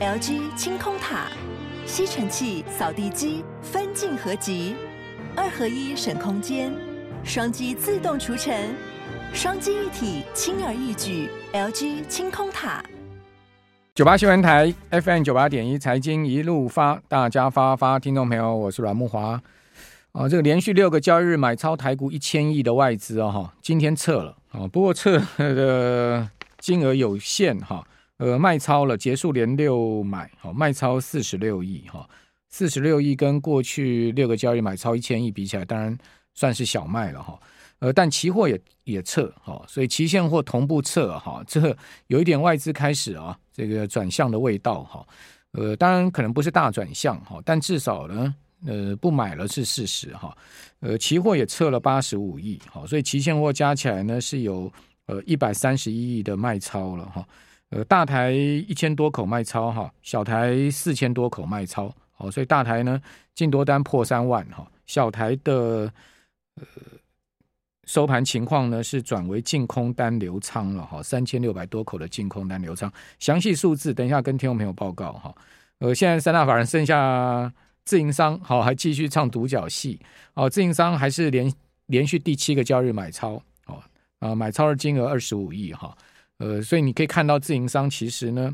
LG 清空塔，吸尘器、扫地机分镜合集，二合一省空间，双击自动除尘，双击一体轻而易举。LG 清空塔。九八新闻台 FM 九八点一财经一路发，大家发发听众朋友，我是阮慕华。啊，这个连续六个交易日买超台股一千亿的外资啊，哈，今天撤了啊，不过撤的金额有限哈，呃，卖超了，结束连六买，好，卖超四十六亿哈，四十六亿跟过去六个交易买超一千亿比起来，当然算是小卖了哈，呃，但期货也也撤哈，所以期现货同步撤哈，这有一点外资开始啊，这个转向的味道哈，呃，当然可能不是大转向哈，但至少呢。呃，不买了是事实哈，呃，期货也撤了八十五亿，好，所以期现货加起来呢是有呃一百三十一亿的卖超了哈，呃，大台一千多口卖超哈，小台四千多口卖超，好，所以大台呢净多单破三万哈，小台的呃收盘情况呢是转为净空单流仓了哈，三千六百多口的净空单流仓，详细数字等一下跟听众朋友报告哈，呃，现在三大法人剩下。自营商好，还继续唱独角戏哦。自营商还是连连续第七个交易日买超哦啊，买超的金额二十五亿哈。呃，所以你可以看到自营商其实呢，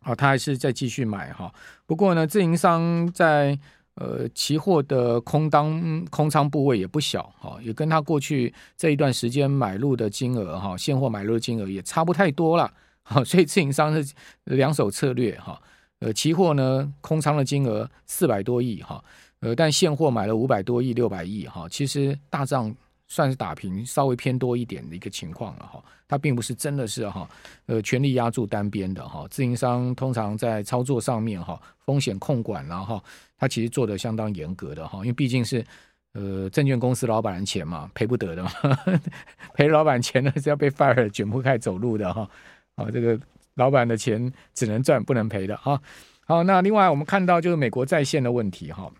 啊，他还是在继续买哈。不过呢，自营商在呃期货的空当空仓部位也不小哈，也跟他过去这一段时间买入的金额哈，现货买入的金额也差不太多了。好，所以自营商是两手策略哈。呃，期货呢，空仓的金额四百多亿哈，呃，但现货买了五百多亿、六百亿哈，其实大账算是打平，稍微偏多一点的一个情况了哈。它并不是真的是哈，呃，全力压住单边的哈。自营商通常在操作上面哈，风险控管然后它其实做的相当严格的哈，因为毕竟是呃证券公司老板的钱嘛，赔不得的嘛，赔老板钱呢是要被 fire 卷铺盖走路的哈，啊，这个。老板的钱只能赚不能赔的哈。好，那另外我们看到就是美国在线的问题哈。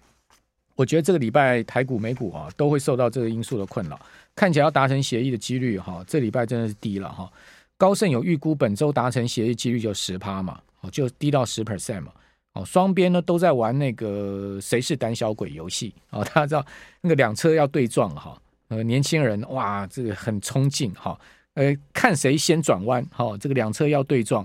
我觉得这个礼拜台股、美股啊都会受到这个因素的困扰，看起来要达成协议的几率哈，这礼拜真的是低了哈。高盛有预估本周达成协议几率就十趴嘛，哦，就低到十 percent 嘛。哦，双边呢都在玩那个谁是胆小鬼游戏哦，大家知道那个两车要对撞哈，呃，年轻人哇，这个很冲劲哈。呃，看谁先转弯，哈、哦，这个两车要对撞，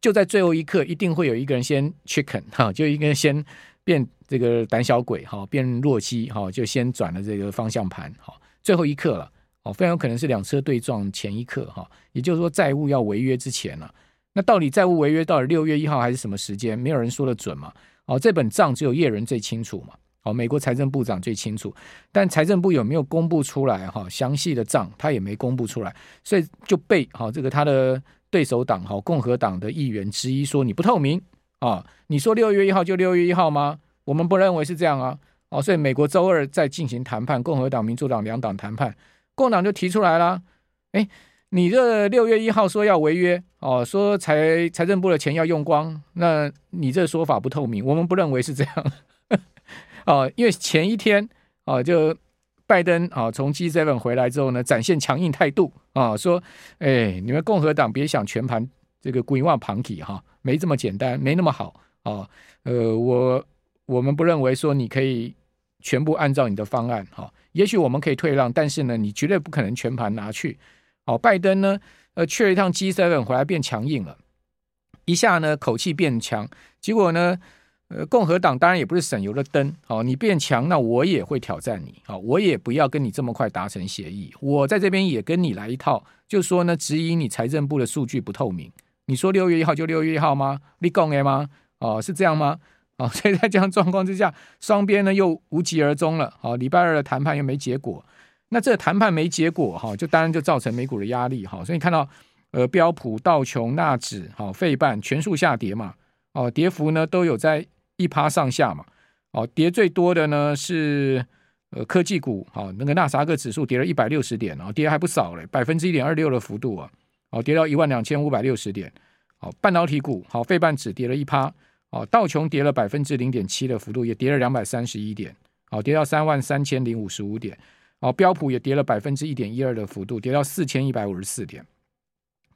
就在最后一刻，一定会有一个人先 chicken，哈、哦，就一个人先变这个胆小鬼，哈、哦，变弱鸡，哈、哦，就先转了这个方向盘，哈、哦，最后一刻了，哦，非常有可能是两车对撞前一刻，哈、哦，也就是说债务要违约之前了，那到底债务违约到底六月一号还是什么时间？没有人说得准嘛，哦，这本账只有叶伦最清楚嘛。哦，美国财政部长最清楚，但财政部有没有公布出来？哈，详细的账他也没公布出来，所以就被哈这个他的对手党哈共和党的议员之一说你不透明啊！你说六月一号就六月一号吗？我们不认为是这样啊！哦，所以美国周二在进行谈判，共和党、民主党两党谈判，共党就提出来了，哎，你这六月一号说要违约哦，说财财政部的钱要用光，那你这说法不透明，我们不认为是这样。哦，因为前一天哦，就拜登啊从 G7 回来之后呢，展现强硬态度啊，说，哎，你们共和党别想全盘这个规划庞体哈，没这么简单，没那么好啊。呃，我我们不认为说你可以全部按照你的方案哈，也许我们可以退让，但是呢，你绝对不可能全盘拿去。哦，拜登呢，呃，去了一趟 G7 回来变强硬了，一下呢口气变强，结果呢。呃，共和党当然也不是省油的灯，好，你变强，那我也会挑战你，好，我也不要跟你这么快达成协议，我在这边也跟你来一套，就说呢，质疑你财政部的数据不透明，你说六月一号就六月一号吗？你讲的吗？哦，是这样吗？哦，所以在这样状况之下，双边呢又无疾而终了，好，礼拜二的谈判又没结果，那这个谈判没结果，哈，就当然就造成美股的压力，哈，所以你看到呃标普、道琼、纳指、好费半全数下跌嘛，哦，跌幅呢都有在。一趴上下嘛，哦，跌最多的呢是呃科技股，好，那个纳斯达克指数跌了一百六十点，哦，跌还不少嘞，百分之一点二六的幅度啊，哦，跌到一万两千五百六十点，好，半导体股，好，费半指跌了一趴，哦，道琼跌了百分之零点七的幅度，也跌了两百三十一点，好，跌到三万三千零五十五点，哦，标普也跌了百分之一点一二的幅度，跌到四千一百五十四点，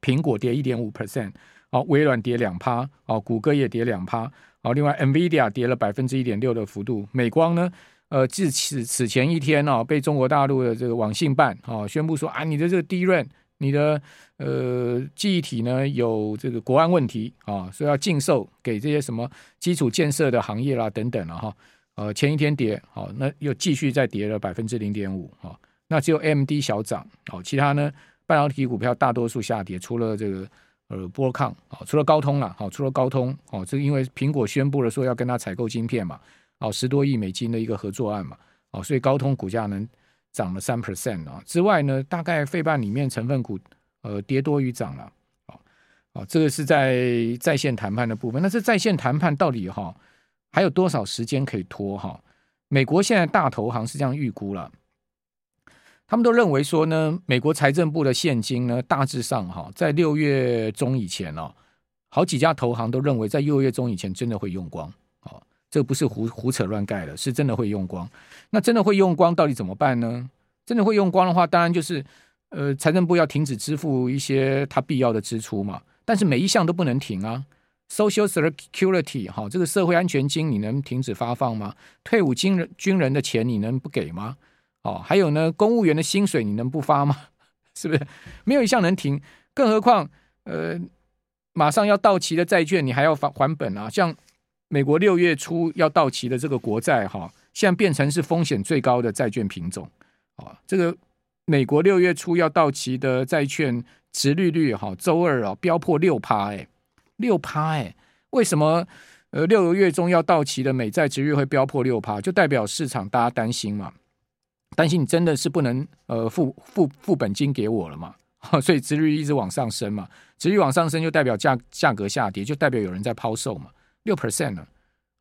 苹果跌一点五 percent。哦，微软跌两趴，哦，谷歌也跌两趴，哦，另外 NVIDIA 跌了百分之一点六的幅度。美光呢，呃，自此此前一天哦，被中国大陆的这个网信办哦宣布说啊，你的这个 DRAM，你的呃记忆体呢有这个国安问题啊，所以要禁售给这些什么基础建设的行业啦等等了哈。呃，前一天跌，好，哦，那又继续再跌了百分之零点五，啊，那只有 M D 小涨，哦，其他呢半导体股票大多数下跌，除了这个呃波康，哦，除了高通了，好，除了高通，哦，这因为苹果宣布了说要跟他采购晶片嘛，哦，十多亿美金的一个合作案嘛，哦，所以高通股价能涨了三 percent 啊，之外呢，大概费半里面成分股呃跌多于涨了，哦，哦，这个是在在线谈判的部分，那这在线谈判到底哈？还有多少时间可以拖哈？美国现在大投行是这样预估了，他们都认为说呢，美国财政部的现金呢，大致上哈，在六月中以前哦，好几家投行都认为在六月中以前真的会用光这不是胡胡扯乱盖的，是真的会用光。那真的会用光，到底怎么办呢？真的会用光的话，当然就是呃，财政部要停止支付一些它必要的支出嘛，但是每一项都不能停啊。Social Security，哈，这个社会安全金你能停止发放吗？退伍军人军人的钱你能不给吗？哦，还有呢，公务员的薪水你能不发吗？是不是没有一项能停？更何况，呃，马上要到期的债券你还要还还本啊？像美国六月初要到期的这个国债，哈，现在变成是风险最高的债券品种啊。这个美国六月初要到期的债券殖利率，哈，周二啊飙破六趴，哎。六趴哎，为什么呃六个月中要到期的美债殖率会飙破六趴？就代表市场大家担心嘛，担心你真的是不能呃付付付本金给我了嘛？所以殖率一直往上升嘛，殖率往上升就代表价价格下跌，就代表有人在抛售嘛。六 percent 了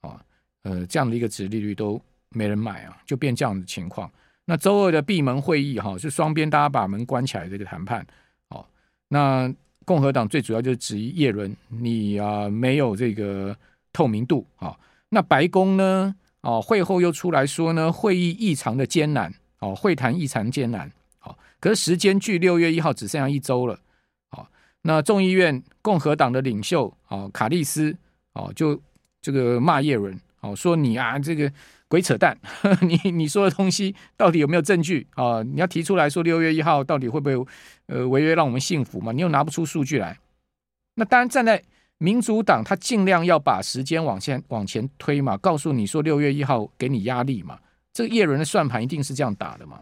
啊，呃这样的一个殖利率都没人买啊，就变这样的情况。那周二的闭门会议哈，是双边大家把门关起来这个谈判哦，那。共和党最主要就是质疑叶伦，你啊没有这个透明度啊。那白宫呢？哦，会后又出来说呢，会议异常的艰难哦，会谈异常艰难。好，可是时间距六月一号只剩下一周了。好，那众议院共和党的领袖哦，卡利斯哦，就这个骂叶伦哦，说你啊这个。鬼扯淡！你你说的东西到底有没有证据啊？你要提出来说六月一号到底会不会呃违约让我们信服嘛？你又拿不出数据来。那当然，站在民主党，他尽量要把时间往前往前推嘛，告诉你说六月一号给你压力嘛。这个叶伦的算盘一定是这样打的嘛。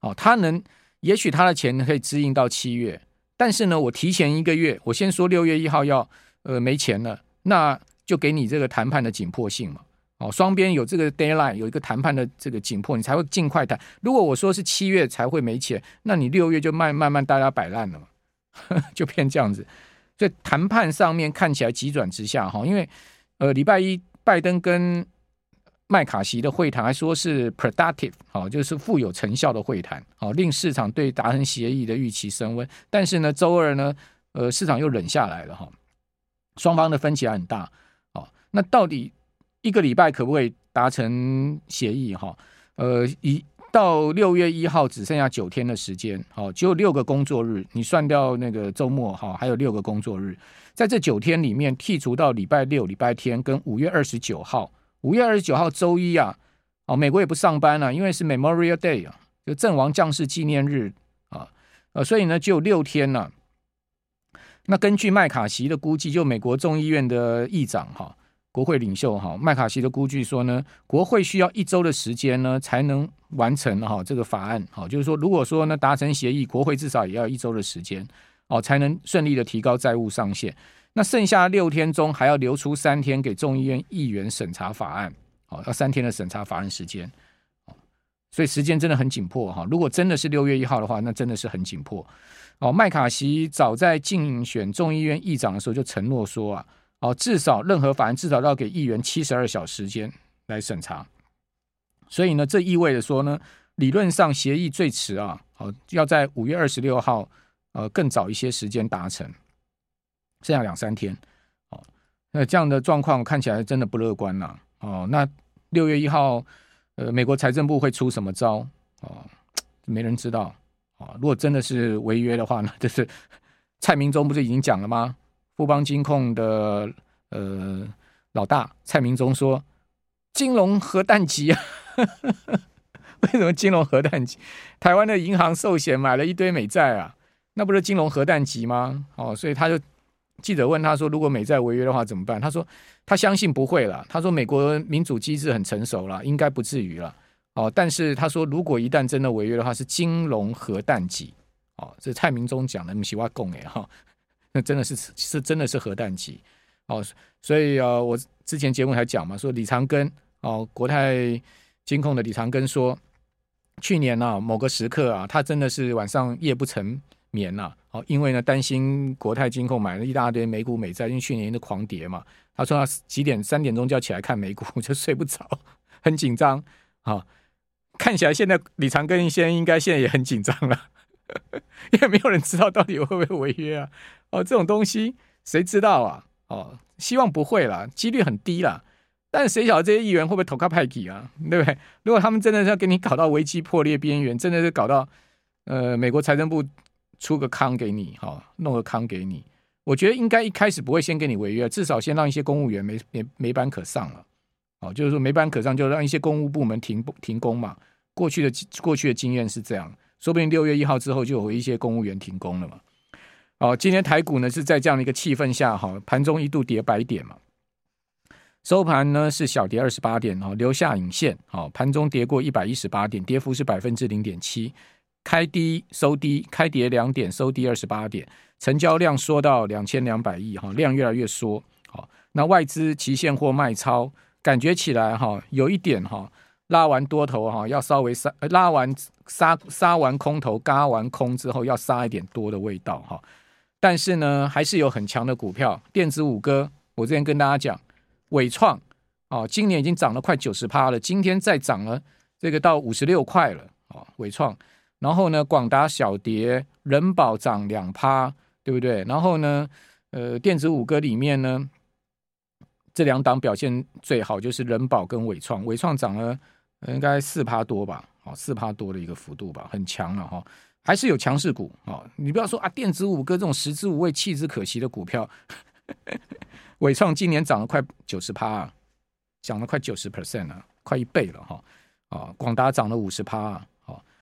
哦，他能，也许他的钱可以支应到七月，但是呢，我提前一个月，我先说六月一号要呃没钱了，那就给你这个谈判的紧迫性嘛。哦，双边有这个 deadline，有一个谈判的这个紧迫，你才会尽快谈。如果我说是七月才会没钱，那你六月就慢慢慢大家摆烂了嘛，就变这样子。所以谈判上面看起来急转直下哈，因为呃礼拜一拜登跟麦卡锡的会谈还说是 productive，好，就是富有成效的会谈，好，令市场对达成协议的预期升温。但是呢，周二呢，呃，市场又冷下来了哈，双方的分歧很大。好，那到底？一个礼拜可不可以达成协议？哈，呃，一到六月一号只剩下九天的时间，好，只有六个工作日，你算掉那个周末，哈，还有六个工作日，在这九天里面剔除到礼拜六、礼拜天跟五月二十九号，五月二十九号周一啊，哦，美国也不上班了，因为是 Memorial Day 啊，就阵亡将士纪念日啊，呃，所以呢，只有六天了。那根据麦卡锡的估计，就美国众议院的议长哈。国会领袖哈麦卡锡的估计说呢，国会需要一周的时间呢才能完成哈这个法案。好，就是说，如果说呢达成协议，国会至少也要一周的时间哦，才能顺利的提高债务上限。那剩下六天中还要留出三天给众议院议员审查法案，好，要三天的审查法案时间。所以时间真的很紧迫哈。如果真的是六月一号的话，那真的是很紧迫。哦，麦卡锡早在竞选众议院议长的时候就承诺说啊。哦，至少任何法案至少要给议员七十二小时间来审查，所以呢，这意味着说呢，理论上协议最迟啊，好要在五月二十六号，呃，更早一些时间达成，剩下两三天，哦，那这样的状况看起来真的不乐观了，哦，那六月一号，呃，美国财政部会出什么招？哦，没人知道，如果真的是违约的话呢，就是蔡明忠不是已经讲了吗？富邦金控的呃老大蔡明忠说：“金融核弹级啊！为什么金融核弹级？台湾的银行寿险买了一堆美债啊，那不是金融核弹级吗？哦，所以他就记者问他说：如果美债违约的话怎么办？他说他相信不会了。他说美国民主机制很成熟了，应该不至于了。哦，但是他说如果一旦真的违约的话，是金融核弹级。哦，这蔡明忠讲的，不是我讲的哈。”那真的是是真的是核弹级哦，所以呃，我之前节目还讲嘛，说李长庚哦，国泰金控的李长庚说，去年呢、啊、某个时刻啊，他真的是晚上夜不成眠呐，哦，因为呢担心国泰金控买了一大堆美股美债，因为去年的狂跌嘛，他说他几点三点钟就要起来看美股，就睡不着，很紧张啊。看起来现在李长庚先应该现在也很紧张了。因为没有人知道到底会不会违约啊！哦，这种东西谁知道啊？哦，希望不会啦，几率很低啦。但谁晓得这些议员会不会投靠派给啊？对不对？如果他们真的是要给你搞到危机破裂边缘，真的是搞到呃美国财政部出个康给你，哈、哦，弄个康给你，我觉得应该一开始不会先给你违约，至少先让一些公务员没没没班可上了。哦，就是说没班可上，就让一些公务部门停停工嘛。过去的过去的经验是这样。说不定六月一号之后就有一些公务员停工了嘛。哦，今天台股呢是在这样的一个气氛下，哈，盘中一度跌百点嘛，收盘呢是小跌二十八点，哈，留下影线，好，盘中跌过一百一十八点，跌幅是百分之零点七，开低收低，开跌两点，收低二十八点，成交量缩到两千两百亿，哈，量越来越缩，好，那外资期现货卖超，感觉起来哈，有一点哈。拉完多头哈，要稍微杀，拉完杀杀完空头，嘎完空之后要杀一点多的味道哈。但是呢，还是有很强的股票，电子五哥，我之前跟大家讲，纬创哦，今年已经涨了快九十趴了，今天再涨了这个到五十六块了哦，纬创。然后呢，广达小跌，人保涨两趴，对不对？然后呢，呃，电子五哥里面呢，这两档表现最好就是人保跟纬创，纬创涨了。应该四趴多吧，哦，四趴多的一个幅度吧，很强了哈，还是有强势股啊。你不要说啊，电子五哥这种食之无味弃之可惜的股票，纬创今年涨了快九十趴，涨了快九十 percent 了，快一倍了哈。啊，广达涨了五十趴，